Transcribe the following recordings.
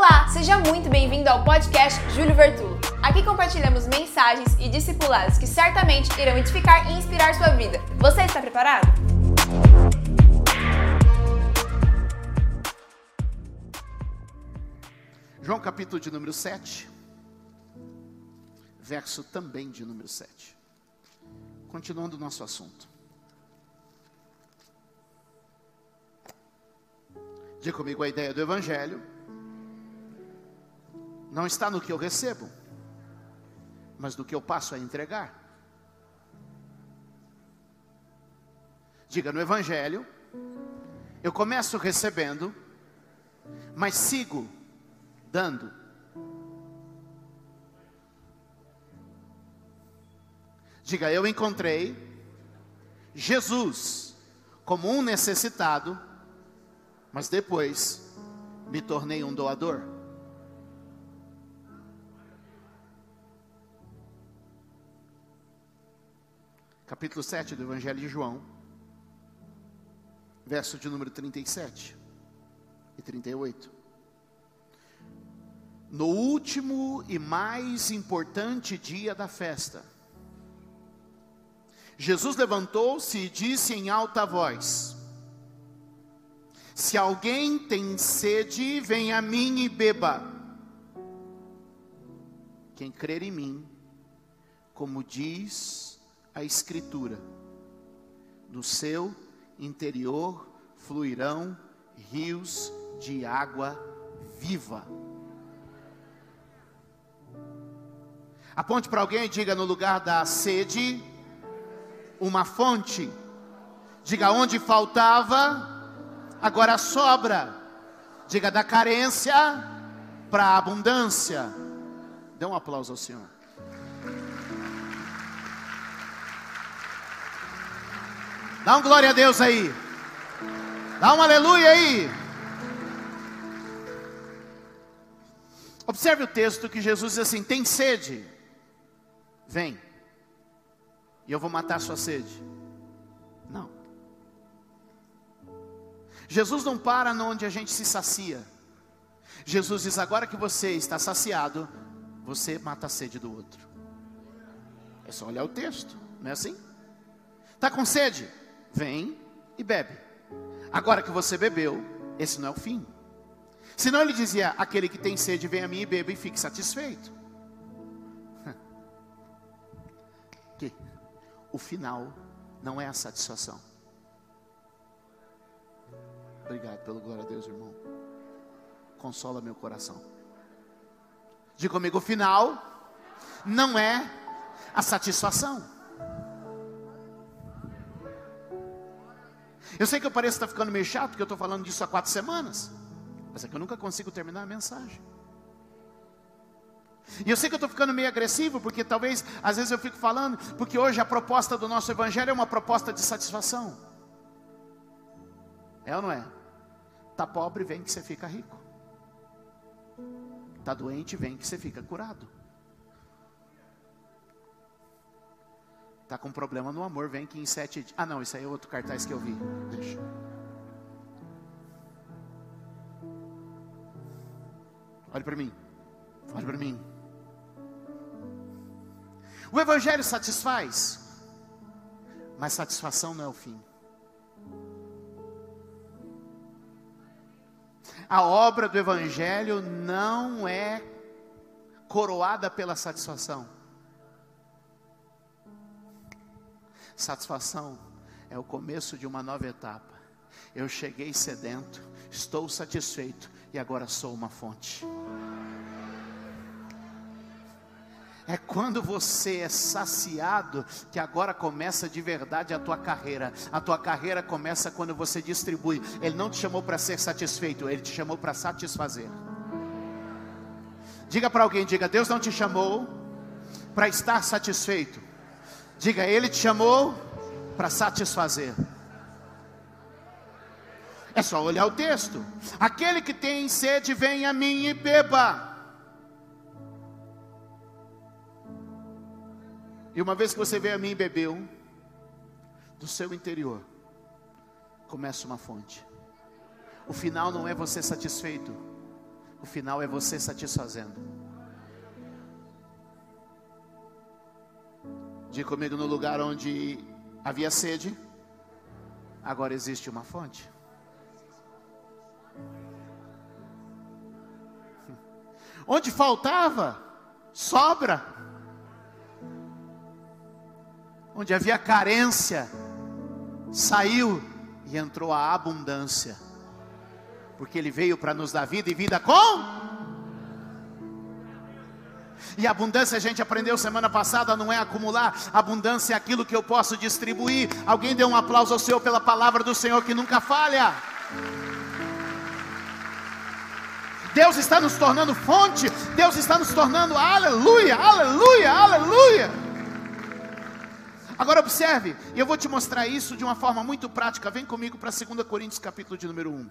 Olá, seja muito bem-vindo ao podcast Júlio Vertulo. Aqui compartilhamos mensagens e discipulados que certamente irão edificar e inspirar sua vida. Você está preparado? João capítulo de número 7, verso também de número 7. Continuando o nosso assunto. Diga comigo a ideia do Evangelho. Não está no que eu recebo, mas do que eu passo a entregar. Diga no Evangelho, eu começo recebendo, mas sigo dando. Diga, eu encontrei Jesus como um necessitado, mas depois me tornei um doador. Capítulo 7 do Evangelho de João, verso de número 37 e 38. No último e mais importante dia da festa, Jesus levantou-se e disse em alta voz: Se alguém tem sede, venha a mim e beba. Quem crer em mim, como diz a Escritura, no seu interior fluirão rios de água viva. Aponte para alguém e diga no lugar da sede, uma fonte. Diga onde faltava, agora sobra. Diga da carência para a abundância. Dê um aplauso ao Senhor. Dá um glória a Deus aí. Dá um aleluia aí. Observe o texto que Jesus diz assim: tem sede, vem, e eu vou matar sua sede. Não. Jesus não para onde a gente se sacia. Jesus diz: agora que você está saciado, você mata a sede do outro. É só olhar o texto, não é assim? Está com sede? Vem e bebe. Agora que você bebeu, esse não é o fim. Senão ele dizia: aquele que tem sede, vem a mim e beba e fique satisfeito. O final não é a satisfação. Obrigado pelo glória a Deus, irmão. Consola meu coração. Diga comigo: o final não é a satisfação. Eu sei que eu pareço estar ficando meio chato, porque eu estou falando disso há quatro semanas. Mas é que eu nunca consigo terminar a mensagem. E eu sei que eu estou ficando meio agressivo, porque talvez, às vezes eu fico falando, porque hoje a proposta do nosso Evangelho é uma proposta de satisfação. É ou não é? Está pobre, vem que você fica rico. Está doente, vem que você fica curado. Está com problema no amor, vem que em sete dias. Ah, não, isso aí é outro cartaz que eu vi. Deixa. Olhe para mim. Olhe para mim. O Evangelho satisfaz, mas satisfação não é o fim. A obra do Evangelho não é coroada pela satisfação. Satisfação é o começo de uma nova etapa. Eu cheguei sedento, estou satisfeito e agora sou uma fonte. É quando você é saciado que agora começa de verdade a tua carreira. A tua carreira começa quando você distribui. Ele não te chamou para ser satisfeito, ele te chamou para satisfazer. Diga para alguém, diga, Deus não te chamou para estar satisfeito. Diga, ele te chamou para satisfazer. É só olhar o texto. Aquele que tem sede, vem a mim e beba. E uma vez que você veio a mim e bebeu, do seu interior começa uma fonte. O final não é você satisfeito, o final é você satisfazendo. Diga comigo no lugar onde havia sede, agora existe uma fonte. Onde faltava, sobra. Onde havia carência, saiu e entrou a abundância. Porque Ele veio para nos dar vida e vida com. E abundância a gente aprendeu semana passada não é acumular, abundância é aquilo que eu posso distribuir. Alguém deu um aplauso ao Senhor pela palavra do Senhor que nunca falha. Deus está nos tornando fonte, Deus está nos tornando aleluia, aleluia, aleluia. Agora observe, e eu vou te mostrar isso de uma forma muito prática. Vem comigo para 2 Coríntios, capítulo de número 1.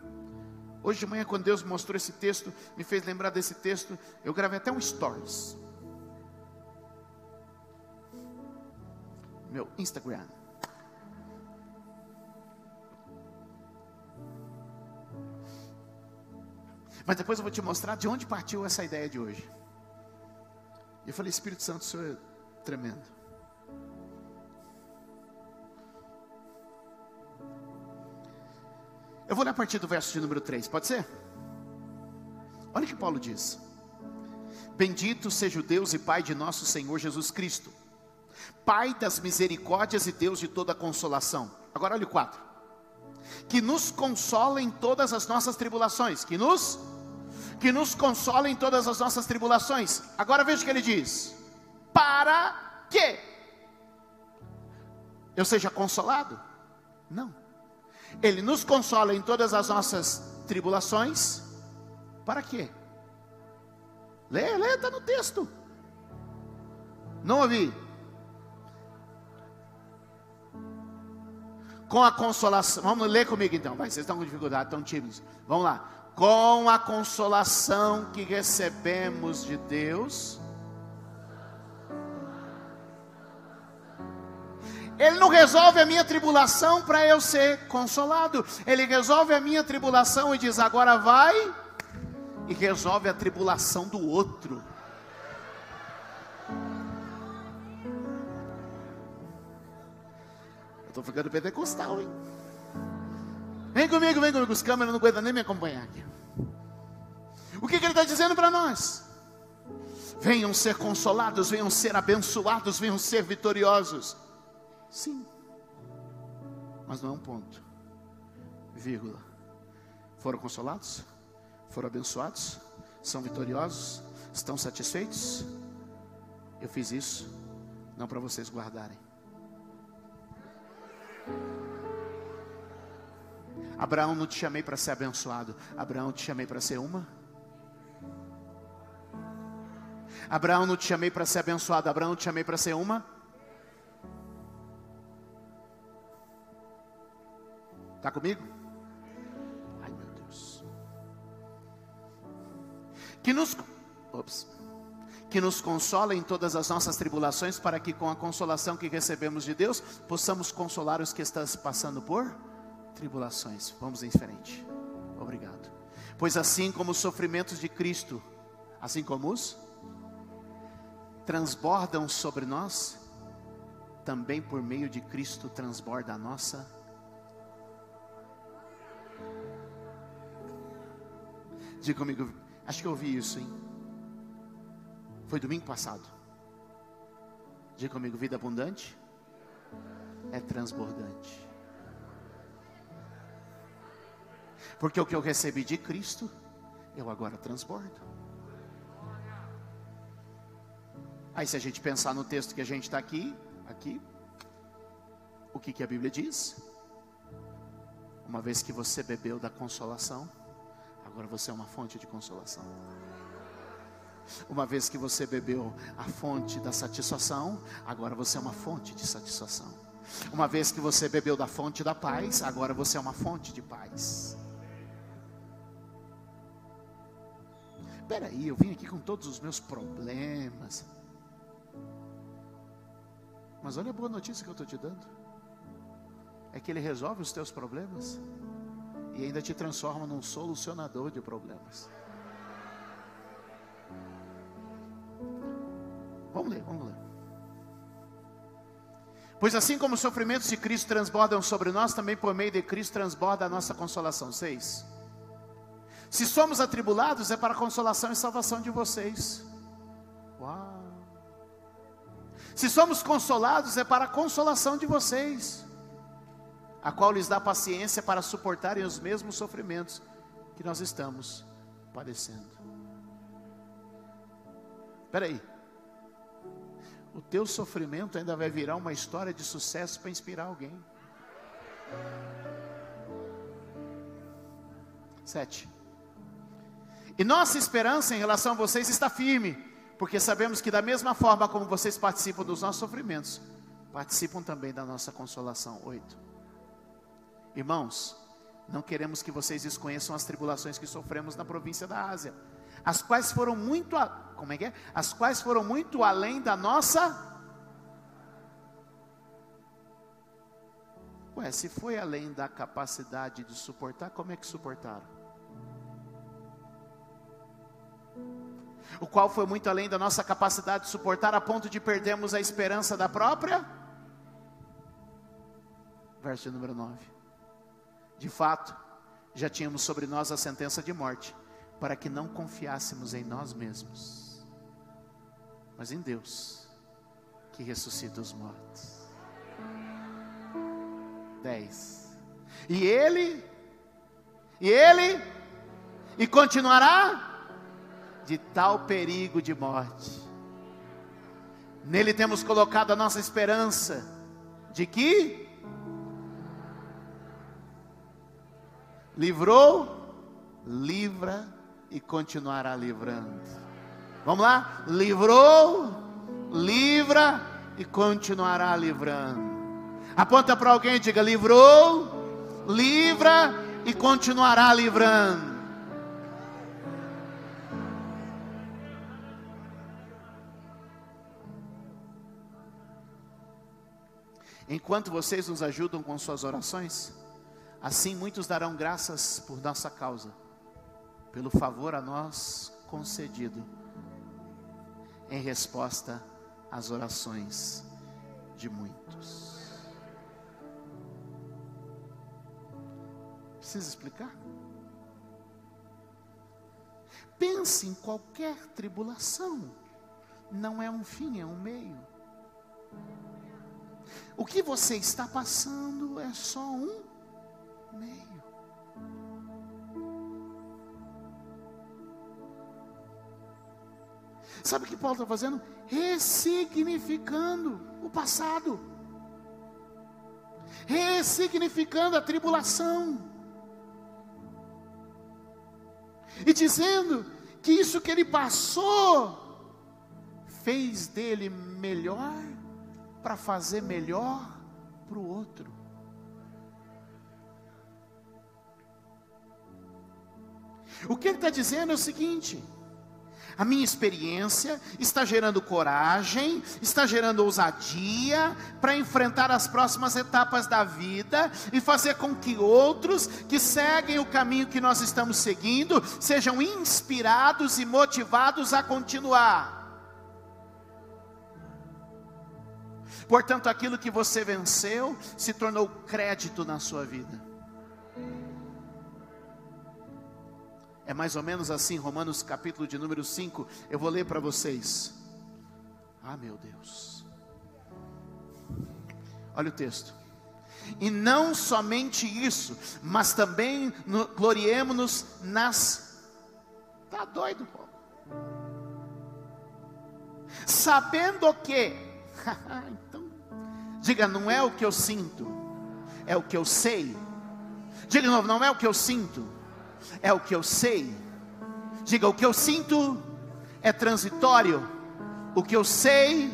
Hoje de manhã, quando Deus mostrou esse texto, me fez lembrar desse texto, eu gravei até um stories. Meu Instagram. Mas depois eu vou te mostrar de onde partiu essa ideia de hoje. Eu falei, Espírito Santo, o Senhor é tremendo. Eu vou ler a partir do verso de número 3, pode ser? Olha o que Paulo diz: Bendito seja o Deus e Pai de nosso Senhor Jesus Cristo, Pai das misericórdias e Deus de toda consolação. Agora olha o 4. Que nos consola em todas as nossas tribulações, que nos que nos consola em todas as nossas tribulações. Agora veja o que ele diz: Para que eu seja consolado? Não. Ele nos consola em todas as nossas tribulações. Para quê? Lê, lê, está no texto. Não ouvi. Com a consolação. Vamos ler comigo então. Vai, vocês estão com dificuldade, estão tímidos. Vamos lá com a consolação que recebemos de Deus. Ele não resolve a minha tribulação para eu ser consolado. Ele resolve a minha tribulação e diz: agora vai e resolve a tribulação do outro. Estou ficando pentecostal, hein? Vem comigo, vem comigo. Os câmeras não aguentam nem me acompanhar aqui. O que, que ele está dizendo para nós? Venham ser consolados, venham ser abençoados, venham ser vitoriosos. Sim, mas não é um ponto, vírgula. Foram consolados? Foram abençoados? São vitoriosos? Estão satisfeitos? Eu fiz isso, não para vocês guardarem. Abraão, não te chamei para ser abençoado. Abraão, te chamei para ser uma. Abraão, não te chamei para ser abençoado. Abraão, te chamei para ser uma. Está comigo? Ai meu Deus. Que nos, ops, que nos consola em todas as nossas tribulações, para que com a consolação que recebemos de Deus, possamos consolar os que estão passando por tribulações. Vamos em frente. Obrigado. Pois assim como os sofrimentos de Cristo, assim como os transbordam sobre nós, também por meio de Cristo transborda a nossa. Diga comigo, acho que eu ouvi isso, hein? Foi domingo passado. Diga comigo, vida abundante é transbordante. Porque o que eu recebi de Cristo, eu agora transbordo. Aí se a gente pensar no texto que a gente está aqui, aqui, o que, que a Bíblia diz? Uma vez que você bebeu da consolação, agora você é uma fonte de consolação. Uma vez que você bebeu a fonte da satisfação, agora você é uma fonte de satisfação. Uma vez que você bebeu da fonte da paz, agora você é uma fonte de paz. Espera aí, eu vim aqui com todos os meus problemas. Mas olha a boa notícia que eu estou te dando. É que Ele resolve os teus problemas e ainda te transforma num solucionador de problemas. Vamos ler, vamos ler. Pois assim como os sofrimentos de Cristo transbordam sobre nós, também por meio de Cristo transborda a nossa consolação. 6. Se somos atribulados, é para a consolação e salvação de vocês. Uau! Se somos consolados, é para a consolação de vocês, a qual lhes dá paciência para suportarem os mesmos sofrimentos que nós estamos padecendo. Espera aí. O teu sofrimento ainda vai virar uma história de sucesso para inspirar alguém. Sete. E nossa esperança em relação a vocês está firme, porque sabemos que da mesma forma como vocês participam dos nossos sofrimentos, participam também da nossa consolação. Oito. Irmãos, não queremos que vocês desconheçam as tribulações que sofremos na província da Ásia, as quais foram muito, como é que é? As quais foram muito além da nossa Ué, se foi além da capacidade de suportar, como é que suportaram? o qual foi muito além da nossa capacidade de suportar, a ponto de perdermos a esperança da própria. Verso número 9. De fato, já tínhamos sobre nós a sentença de morte, para que não confiássemos em nós mesmos, mas em Deus, que ressuscita os mortos. 10. E Ele, e Ele, e continuará de tal perigo de morte. Nele temos colocado a nossa esperança de que livrou, livra e continuará livrando. Vamos lá? Livrou, livra e continuará livrando. Aponta para alguém e diga: livrou, livra e continuará livrando. Enquanto vocês nos ajudam com suas orações, assim muitos darão graças por nossa causa, pelo favor a nós concedido, em resposta às orações de muitos. Precisa explicar? Pense em qualquer tribulação, não é um fim, é um meio. O que você está passando é só um meio. Sabe o que Paulo está fazendo? Ressignificando o passado, ressignificando a tribulação, e dizendo que isso que ele passou fez dele melhor para fazer melhor para o outro. O que ele está dizendo é o seguinte: a minha experiência está gerando coragem, está gerando ousadia para enfrentar as próximas etapas da vida e fazer com que outros que seguem o caminho que nós estamos seguindo sejam inspirados e motivados a continuar. Portanto, aquilo que você venceu se tornou crédito na sua vida. É mais ou menos assim, Romanos capítulo de número 5. Eu vou ler para vocês. Ah, meu Deus. Olha o texto. E não somente isso, mas também gloriemos-nos nas. Tá doido, pô. Sabendo que. Diga, não é o que eu sinto, é o que eu sei. Diga de novo, não é o que eu sinto, é o que eu sei. Diga, o que eu sinto é transitório, o que eu sei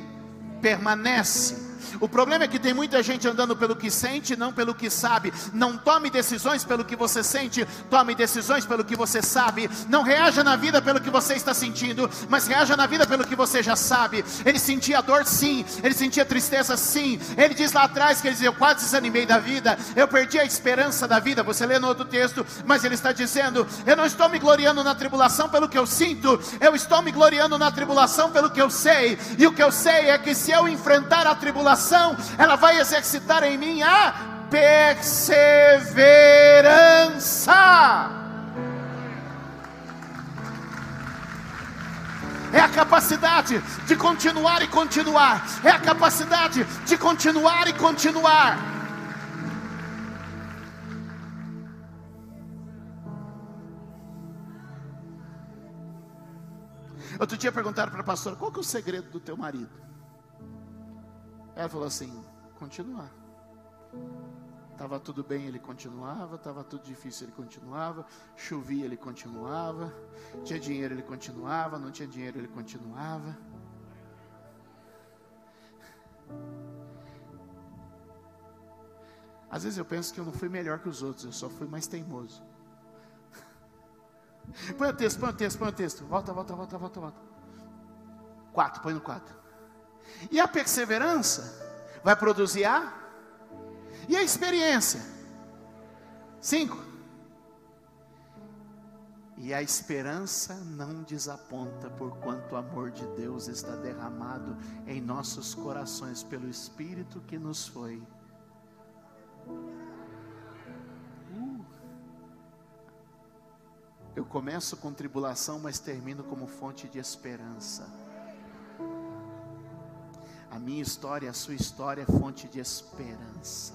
permanece. O problema é que tem muita gente andando pelo que sente, não pelo que sabe. Não tome decisões pelo que você sente, tome decisões pelo que você sabe. Não reaja na vida pelo que você está sentindo, mas reaja na vida pelo que você já sabe. Ele sentia dor, sim. Ele sentia tristeza, sim. Ele diz lá atrás que ele diz: Eu quase desanimei da vida, eu perdi a esperança da vida. Você lê no outro texto, mas ele está dizendo: Eu não estou me gloriando na tribulação pelo que eu sinto, eu estou me gloriando na tribulação pelo que eu sei. E o que eu sei é que se eu enfrentar a tribulação, ela vai exercitar em mim a perseverança. é a capacidade de continuar e continuar, é a capacidade de continuar e continuar. Outro dia perguntaram para a pastora: qual que é o segredo do teu marido? Ela falou assim: continuar. Estava tudo bem, ele continuava. Estava tudo difícil, ele continuava. Chovia, ele continuava. Tinha dinheiro, ele continuava. Não tinha dinheiro, ele continuava. Às vezes eu penso que eu não fui melhor que os outros, eu só fui mais teimoso. Põe o texto, põe o texto, põe o texto. Volta, volta, volta, volta, volta. Quatro, põe no quatro. E a perseverança vai produzir a. E a experiência? Cinco. E a esperança não desaponta, por quanto o amor de Deus está derramado em nossos corações pelo Espírito que nos foi Eu começo com tribulação, mas termino como fonte de esperança. A minha história, a sua história é fonte de esperança.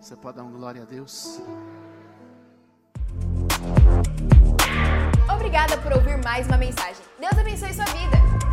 Você pode dar um glória a Deus? Obrigada por ouvir mais uma mensagem. Deus abençoe sua vida.